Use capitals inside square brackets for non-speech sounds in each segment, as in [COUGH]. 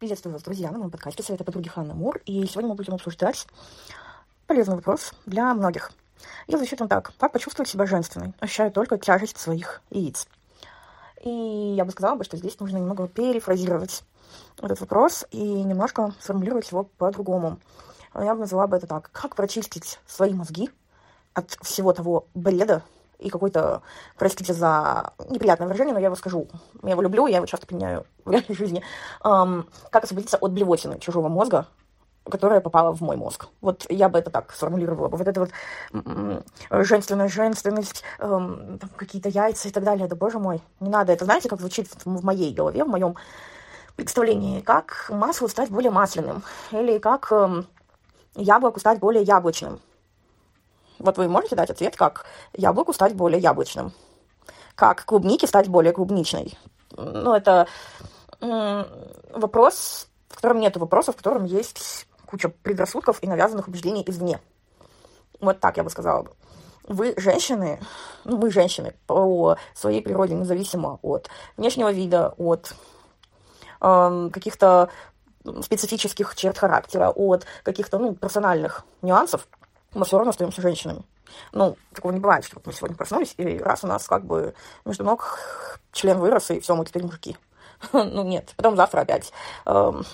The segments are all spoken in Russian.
Приветствую вас, друзья, на моем подкасте «Советы подруги Ханна Мур». И сегодня мы будем обсуждать полезный вопрос для многих. Я звучит он так. Как почувствовать себя женственной, ощущая только тяжесть своих яиц? И я бы сказала, бы, что здесь нужно немного перефразировать этот вопрос и немножко сформулировать его по-другому. Я бы назвала бы это так. Как прочистить свои мозги от всего того бреда, и какой-то, простите за неприятное выражение, но я его скажу. Я его люблю, я его часто применяю в реальной жизни. Um, как освободиться от блевотины чужого мозга, которая попала в мой мозг. Вот я бы это так сформулировала. Вот это вот женственная женственность, эм, какие-то яйца и так далее. Да боже мой, не надо. Это знаете, как звучит в моей голове, в моем представлении. Как масло стать более масляным. Или как эм, яблоку стать более яблочным. Вот вы можете дать ответ, как яблоку стать более яблочным, как клубнике стать более клубничной. Ну, это вопрос, в котором нет вопросов, в котором есть куча предрассудков и навязанных убеждений извне. Вот так я бы сказала бы. Вы женщины, ну, мы женщины по своей природе, независимо от внешнего вида, от э, каких-то специфических черт характера, от каких-то ну, персональных нюансов, мы все равно остаемся женщинами. Ну, такого не бывает, что мы сегодня проснулись, и раз у нас как бы между ног член вырос, и все, мы теперь мужики. [LAUGHS] ну, нет. Потом завтра опять эм,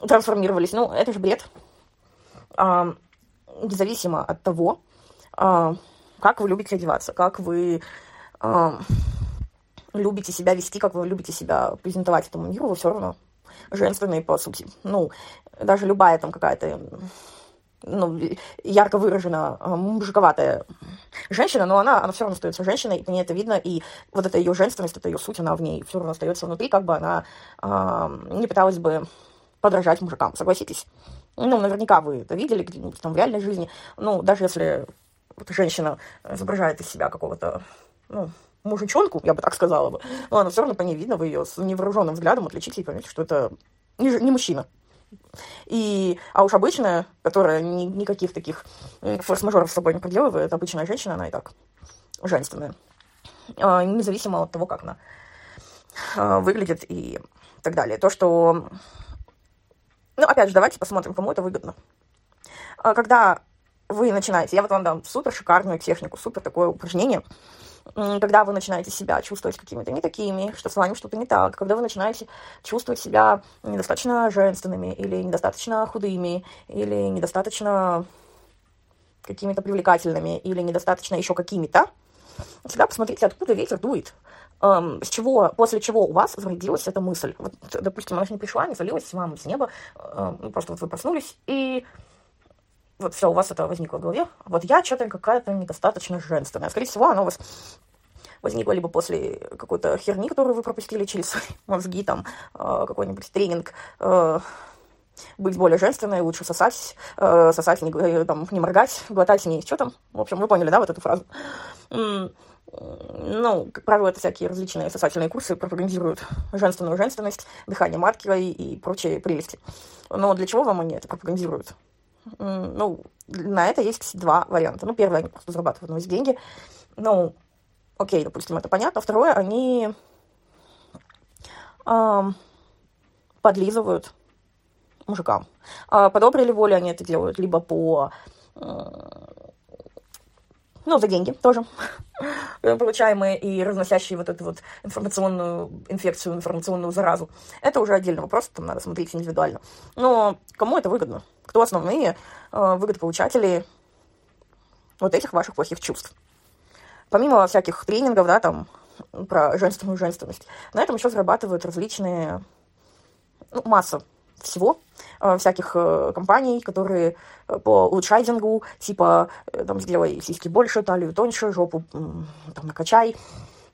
трансформировались. Ну, это же бред. Независимо от того, как вы любите одеваться, как вы любите себя вести, как вы любите себя презентовать этому миру, вы все равно женственные, по сути. Ну, даже любая там какая-то ну, ярко выражена а, мужиковатая женщина, но она, она все равно остается женщиной, и по ней это видно, и вот эта ее женственность, это ее суть, она в ней все равно остается внутри, как бы она э, не пыталась бы подражать мужикам, согласитесь? Ну, наверняка вы это видели где-нибудь там в реальной жизни, ну, даже если вот женщина изображает из себя какого-то, ну, мужичонку, я бы так сказала бы, но она все равно по ней видно, вы ее с невооруженным взглядом отличите и поймете, что это не, не мужчина. И, а уж обычная, которая ни, никаких таких форс-мажоров с собой не проделывает, обычная женщина, она и так женственная. А, независимо от того, как она а, выглядит и так далее. То, что... Ну, опять же, давайте посмотрим, кому это выгодно. А, когда вы начинаете, я вот вам дам супер шикарную технику, супер такое упражнение – когда вы начинаете себя чувствовать какими-то не такими, что с вами что-то не так, когда вы начинаете чувствовать себя недостаточно женственными или недостаточно худыми, или недостаточно какими-то привлекательными, или недостаточно еще какими-то, всегда посмотрите, откуда ветер дует, эм, с чего, после чего у вас зародилась эта мысль. Вот, допустим, она не пришла, не залилась вам с неба, эм, просто вот вы проснулись, и вот все, у вас это возникло в голове. Вот я что-то какая-то недостаточно женственная. Скорее всего, оно у вас возникло либо после какой-то херни, которую вы пропустили через [LAUGHS] мозги, там, э, какой-нибудь тренинг, э, быть более женственной, лучше сосать, э, сосать, не, там, не моргать, глотать не что там. В общем, вы поняли, да, вот эту фразу. Ну, как правило, это всякие различные сосательные курсы пропагандируют женственную женственность, дыхание матки и прочие прелести. Но для чего вам они это пропагандируют? Ну, на это есть два варианта. Ну, первый, они просто зарабатывают на деньги. Ну, окей, допустим, это понятно. Второе, они эм, подлизывают мужикам. А по доброй ли воле они это делают, либо по... ну, за деньги тоже получаемые и разносящие вот эту вот информационную инфекцию, информационную заразу. Это уже отдельный вопрос, там надо смотреть индивидуально. Но кому это выгодно? Кто основные э, выгодополучатели вот этих ваших плохих чувств? Помимо всяких тренингов, да, там, про женственную женственность, на этом еще зарабатывают различные, ну, масса всего, э, всяких э, компаний, которые э, по улучшайдингу, типа, там, сделай сиськи больше, талию тоньше, жопу, там, накачай,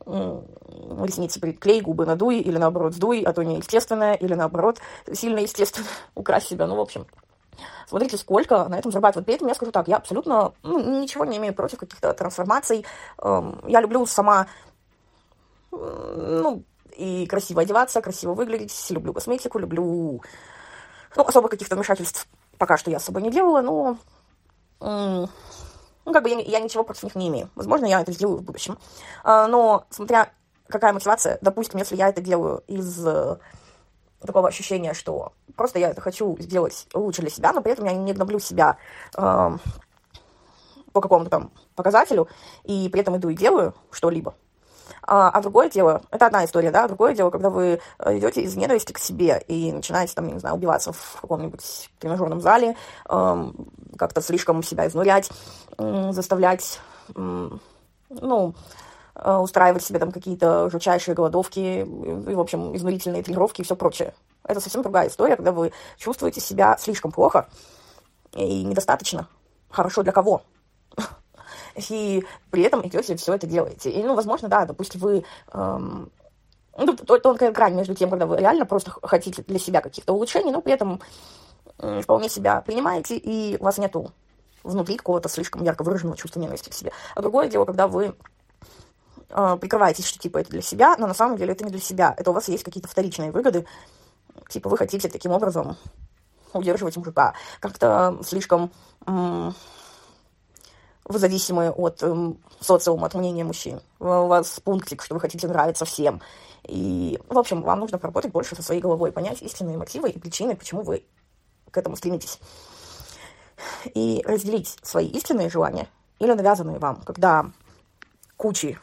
ресницы приклей, губы надуй, или наоборот сдуй, а то неестественное, или наоборот сильно естественно, [LAUGHS] укрась себя, ну, в общем, Смотрите, сколько на этом зарабатывают. При этом я скажу так, я абсолютно ну, ничего не имею против каких-то трансформаций. Эм, я люблю сама, ну, и красиво одеваться, красиво выглядеть, люблю косметику, люблю... Ну, особо каких-то вмешательств пока что я с собой не делала, но... Ну, как бы я, я ничего против них не имею. Возможно, я это сделаю в будущем. А, но, смотря какая мотивация, допустим, если я это делаю из такого ощущения, что просто я это хочу сделать лучше для себя, но при этом я не гноблю себя э, по какому-то там показателю, и при этом иду и делаю что-либо. А, а другое дело, это одна история, да, другое дело, когда вы э, идете из ненависти к себе и начинаете там, не знаю, убиваться в каком-нибудь тренажерном зале, э, как-то слишком себя изнурять, э, заставлять, э, ну, Э, устраивать себе там какие-то жутчайшие голодовки и, в общем, изнурительные тренировки и все прочее. Это совсем другая история, когда вы чувствуете себя слишком плохо и недостаточно хорошо для кого. И при этом идете все это делаете. И, ну, возможно, да, допустим, вы... Эм, ну, тонкая грань между тем, когда вы реально просто хотите для себя каких-то улучшений, но при этом вполне себя принимаете, и у вас нету внутри какого-то слишком ярко выраженного чувства ненависти к себе. А другое дело, когда вы э, прикрываетесь, что типа это для себя, но на самом деле это не для себя. Это у вас есть какие-то вторичные выгоды. Типа вы хотите таким образом удерживать мужика. Как-то слишком м- вы зависимы от м, социума, от мнения мужчин. У вас пунктик, что вы хотите нравиться всем. И, в общем, вам нужно поработать больше со своей головой, понять истинные мотивы и причины, почему вы к этому стремитесь. И разделить свои истинные желания или навязанные вам, когда кучи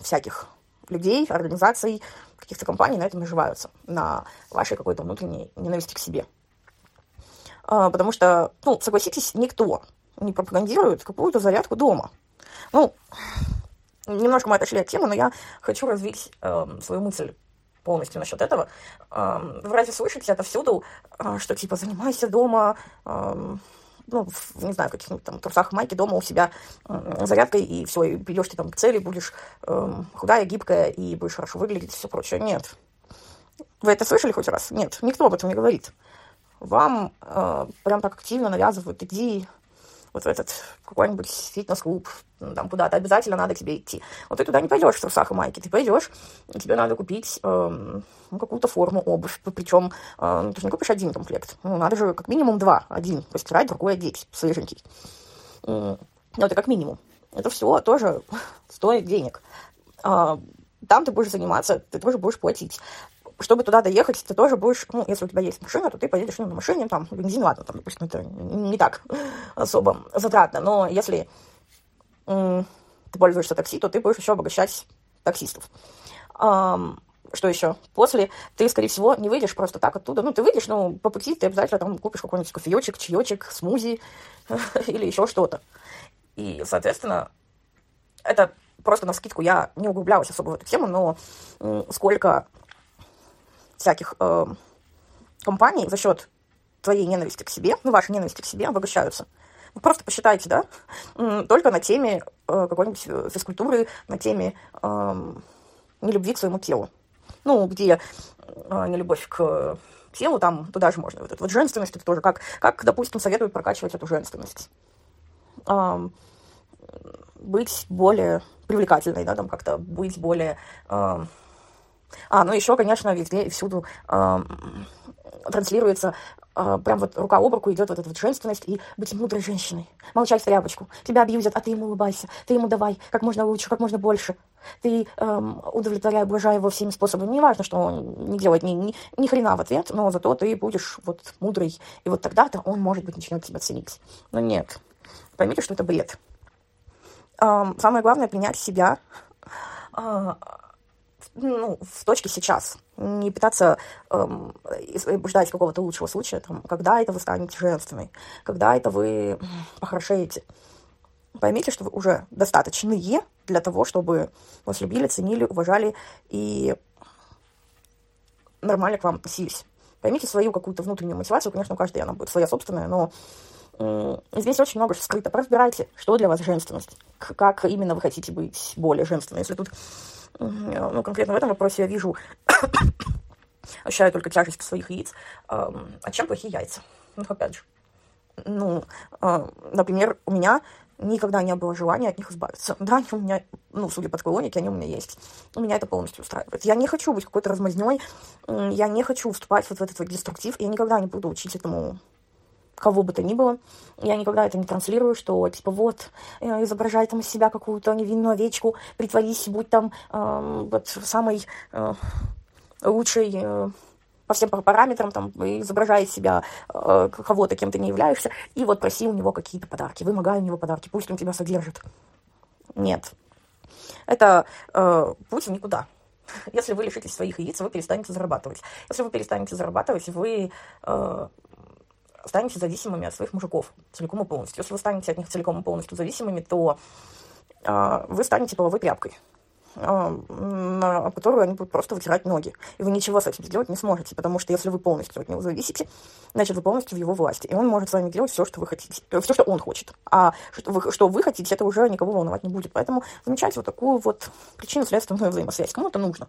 всяких людей, организаций, каких-то компаний на этом наживаются, на вашей какой-то внутренней ненависти к себе. А, потому что, ну, согласитесь, никто не пропагандирует какую-то зарядку дома. Ну, немножко мы отошли от темы, но я хочу развить э, свою мысль полностью насчет этого. Э, вы разве слышите отовсюду, э, что типа занимайся дома, э, ну, в, не знаю, каких-нибудь там трусах, майке дома у себя э, зарядкой, и все, и придешь ты там к цели, будешь э, худая, гибкая, и будешь хорошо выглядеть, и все прочее. Нет. Вы это слышали хоть раз? Нет, никто об этом не говорит. Вам э, прям так активно навязывают, иди вот в этот какой-нибудь фитнес-клуб, там куда-то обязательно надо тебе идти. Вот ты туда не пойдешь в трусах и майке, ты пойдешь, тебе надо купить э, ну, какую-то форму, обувь, причем э, ты же не купишь один комплект, ну, надо же как минимум два, один постирать, другой одеть, свеженький. Ну, это как минимум. Это все тоже [LAUGHS] стоит денег. Э, там ты будешь заниматься, ты тоже будешь платить чтобы туда доехать, ты тоже будешь, ну, если у тебя есть машина, то ты поедешь ну, на машине, там, бензин, ладно, там, допустим, это не так особо затратно, но если ты пользуешься такси, то ты будешь еще обогащать таксистов. Что еще? После ты, скорее всего, не выйдешь просто так оттуда. Ну, ты выйдешь, но по пути ты обязательно там купишь какой-нибудь кофеечек, чаечек, смузи [LAUGHS] или еще что-то. И, соответственно, это просто на скидку я не углублялась особо в эту тему, но сколько всяких э, компаний за счет твоей ненависти к себе, ну, вашей ненависти к себе обогащаются. Вы просто посчитайте, да, только на теме э, какой-нибудь физкультуры, на теме э, нелюбви к своему телу. Ну, где э, нелюбовь к телу, там туда же можно. Вот эту вот женственность, это тоже как, как, допустим, советуют прокачивать эту женственность. Э, быть более привлекательной, да, там как-то быть более... Э, а, ну еще, конечно, везде и всюду э, транслируется, э, прям вот рука об руку идет вот эта вот женственность и быть мудрой женщиной. Молчать в тряпочку. Тебя абьюзят, а ты ему улыбайся. Ты ему давай как можно лучше, как можно больше. Ты эм, удовлетворяй, ублажай его всеми способами. Не важно, что он не делает ни, ни, ни хрена в ответ, но зато ты будешь вот мудрый. И вот тогда-то он, может быть, начнет тебя ценить. Но нет. Поймите, что это бред. Эм, самое главное принять себя. Э, ну, в точке сейчас. Не пытаться эм, ждать какого-то лучшего случая, там, когда это вы станете женственной, когда это вы похорошеете. Поймите, что вы уже достаточные для того, чтобы вас любили, ценили, уважали и нормально к вам относились. Поймите свою какую-то внутреннюю мотивацию. Конечно, у каждой она будет своя собственная, но здесь очень много скрыто. Разбирайте, что для вас женственность, как именно вы хотите быть более женственной. Если тут ну, конкретно в этом вопросе я вижу, [COUGHS] ощущаю только тяжесть своих яиц. А чем плохие яйца? Ну, опять же. Ну, а, например, у меня никогда не было желания от них избавиться. Да, они у меня, ну, судя по такой логике, они у меня есть. У меня это полностью устраивает. Я не хочу быть какой-то размазней, я не хочу вступать вот в этот вот деструктив, я никогда не буду учить этому кого бы то ни было. Я никогда это не транслирую, что, типа, вот, э, изображай там из себя какую-то невинную овечку, притворись, будь там э, вот самой э, лучшей э, по всем параметрам, там, изображает себя э, кого-то, кем ты не являешься, и вот проси у него какие-то подарки, вымогай у него подарки, пусть он тебя содержит. Нет. Это э, путь в никуда. Если вы лишитесь своих яиц, вы перестанете зарабатывать. Если вы перестанете зарабатывать, вы э, станете зависимыми от своих мужиков целиком и полностью. Если вы станете от них целиком и полностью зависимыми, то э, вы станете половой тряпкой, э, на которую они будут просто вытирать ноги. И вы ничего с этим сделать не сможете, потому что если вы полностью от него зависите, значит, вы полностью в его власти. И он может с вами делать все, что вы хотите, э, все, что он хочет. А что вы, что вы хотите, это уже никого волновать не будет. Поэтому замечайте вот такую вот причинно-следственную взаимосвязь. Кому это нужно?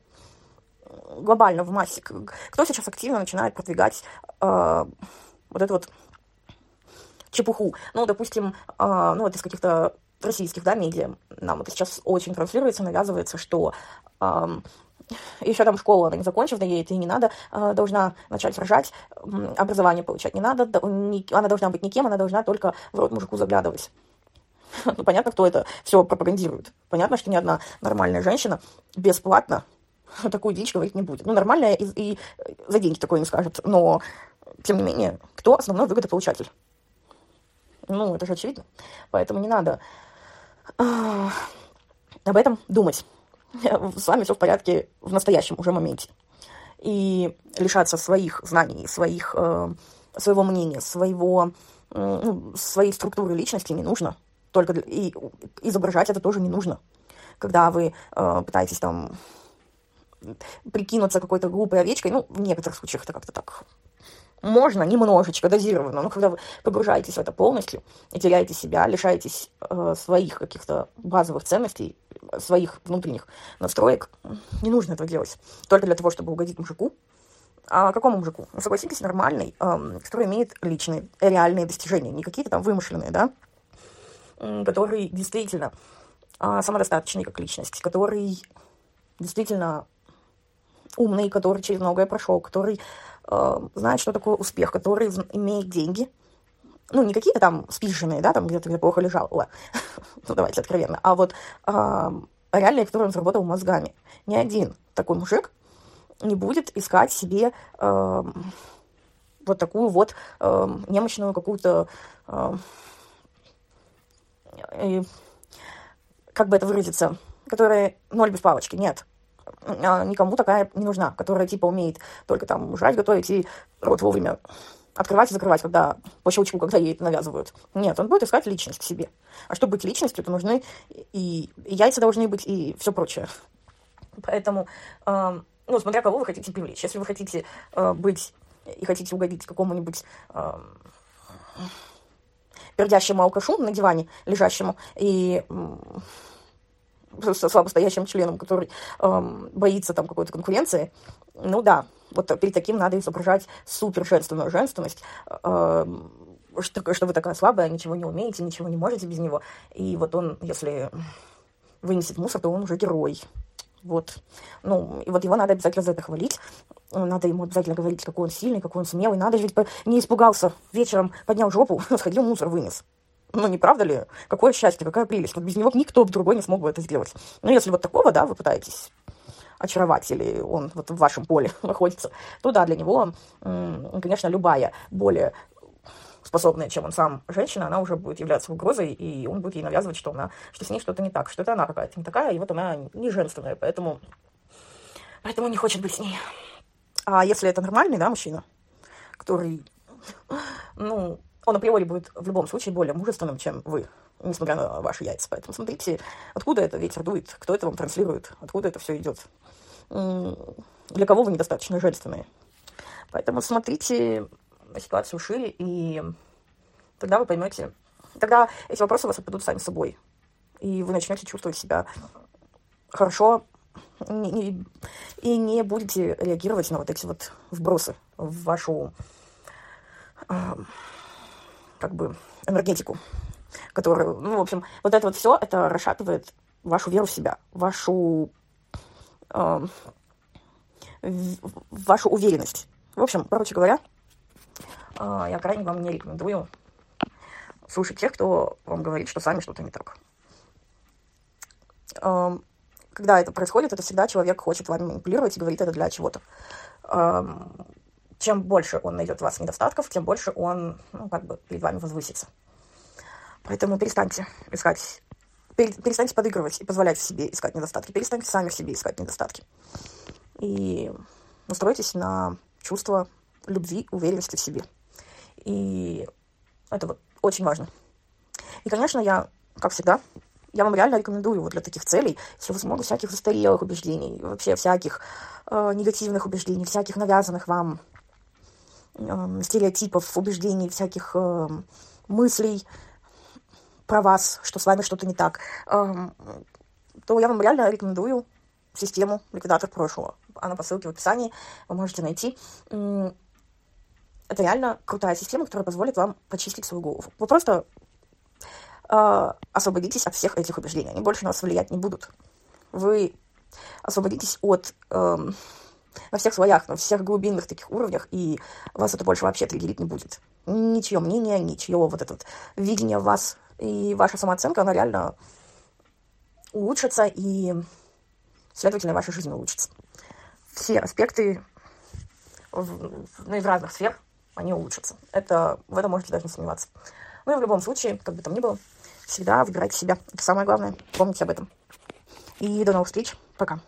Глобально, в массе. Кто сейчас активно начинает продвигать э, вот эту вот чепуху. Ну, допустим, э, ну, вот из каких-то российских, да, медиа, нам это сейчас очень транслируется, навязывается, что еще там школу она не закончив, да ей это и не надо, э, должна начать рожать, образование получать не надо, она должна быть никем, она должна только в рот мужику заглядывать. [LAUGHS] Ну, понятно, кто это все пропагандирует. Понятно, что ни одна нормальная женщина бесплатно [LAUGHS] такую дичь говорить не будет. Ну, нормальная и, и за деньги такое не скажет, но тем не менее, кто основной выгодополучатель? Ну, это же очевидно. Поэтому не надо э, об этом думать. С вами все в порядке в настоящем уже моменте. И лишаться своих знаний, своих, э, своего мнения, своего, э, своей структуры личности не нужно. Только для, и изображать это тоже не нужно. Когда вы э, пытаетесь там прикинуться какой-то глупой овечкой, ну, в некоторых случаях это как-то так можно немножечко дозированно, но когда вы погружаетесь в это полностью и теряете себя, лишаетесь э, своих каких-то базовых ценностей, своих внутренних настроек, не нужно этого делать. Только для того, чтобы угодить мужику. А какому мужику? Ну, согласитесь, нормальный, э, который имеет личные, реальные достижения, не какие-то там вымышленные, да, который действительно э, самодостаточный как личность, который действительно умный, который через многое прошел, который э, знает, что такое успех, который имеет деньги. Ну, не какие-то там спиженные, да, там где-то где плохо лежал, [LAUGHS] ну, давайте откровенно, а вот э, реальные, которые он заработал мозгами. Ни один такой мужик не будет искать себе э, вот такую вот э, немощную какую-то... Э, как бы это выразиться, которая ноль без палочки, нет. А, никому такая не нужна, которая типа умеет только там жрать, готовить и рот вовремя открывать и закрывать, когда по щелчку, когда ей это навязывают. Нет, он будет искать личность к себе. А чтобы быть личностью, то нужны и, и яйца должны быть, и все прочее. Поэтому, э, ну, смотря кого вы хотите привлечь. Если вы хотите э, быть и хотите угодить какому-нибудь э, пердящему алкашу на диване лежащему и слабостоящим членом, который эм, боится там какой-то конкуренции, ну да, вот перед таким надо изображать супер женственную женственность, эм, что, что вы такая слабая, ничего не умеете, ничего не можете без него. И вот он, если вынесет мусор, то он уже герой. Вот. Ну, и вот его надо обязательно за это хвалить. Надо ему обязательно говорить, какой он сильный, какой он смелый. Надо ведь не испугался. Вечером поднял жопу, [LAUGHS] сходил, мусор вынес. Ну, не правда ли? Какое счастье, какая прелесть. Вот без него никто другой не смог бы это сделать. Ну, если вот такого, да, вы пытаетесь очаровать, или он вот в вашем поле [LAUGHS] находится, то да, для него, конечно, любая более способная, чем он сам, женщина, она уже будет являться угрозой, и он будет ей навязывать, что она, что с ней что-то не так, что это она какая-то не такая, и вот она не женственная, поэтому, поэтому не хочет быть с ней. А если это нормальный, да, мужчина, который, [LAUGHS] ну, он априори будет в любом случае более мужественным, чем вы, несмотря на ваши яйца. Поэтому смотрите, откуда это ветер дует, кто это вам транслирует, откуда это все идет. Для кого вы недостаточно женственные. Поэтому смотрите ситуацию шире, и тогда вы поймете, тогда эти вопросы у вас отпадут сами собой. И вы начнете чувствовать себя хорошо, и не будете реагировать на вот эти вот вбросы в вашу как бы энергетику, которую, ну, в общем, вот это вот все, это расшатывает вашу веру в себя, вашу, э, вашу уверенность. В общем, короче говоря, э, я крайне вам не рекомендую слушать тех, кто вам говорит, что сами что-то не так. Э, когда это происходит, это всегда человек хочет вами манипулировать и говорит это для чего-то. Э, чем больше он найдет у вас недостатков, тем больше он, ну, как бы перед вами возвысится. Поэтому перестаньте искать, перестаньте подыгрывать и позволять в себе искать недостатки. Перестаньте сами в себе искать недостатки. И настройтесь на чувство любви, уверенности в себе. И это вот очень важно. И, конечно, я, как всегда, я вам реально рекомендую вот для таких целей, если много всяких застарелых убеждений, вообще всяких э, негативных убеждений, всяких навязанных вам э, стереотипов, убеждений, всяких э, мыслей про вас, что с вами что-то не так, э, то я вам реально рекомендую систему «Ликвидатор прошлого». Она по ссылке в описании, вы можете найти. Это реально крутая система, которая позволит вам почистить свою голову. Вы просто э, освободитесь от всех этих убеждений. Они больше на вас влиять не будут. Вы освободитесь от... на всех слоях, на всех глубинных таких уровнях, и вас это больше вообще триггерить не будет. Ничье мнение, ничье вот это вот видение вас, и ваша самооценка, она реально улучшится, и, следовательно, ваша жизнь улучшится. Все аспекты в, ну, и в разных сфер, они улучшатся. Это, в этом можете даже не сомневаться. Ну и в любом случае, как бы там ни было, всегда выбирайте себя. Это самое главное. Помните об этом. И до новых встреч. Пока.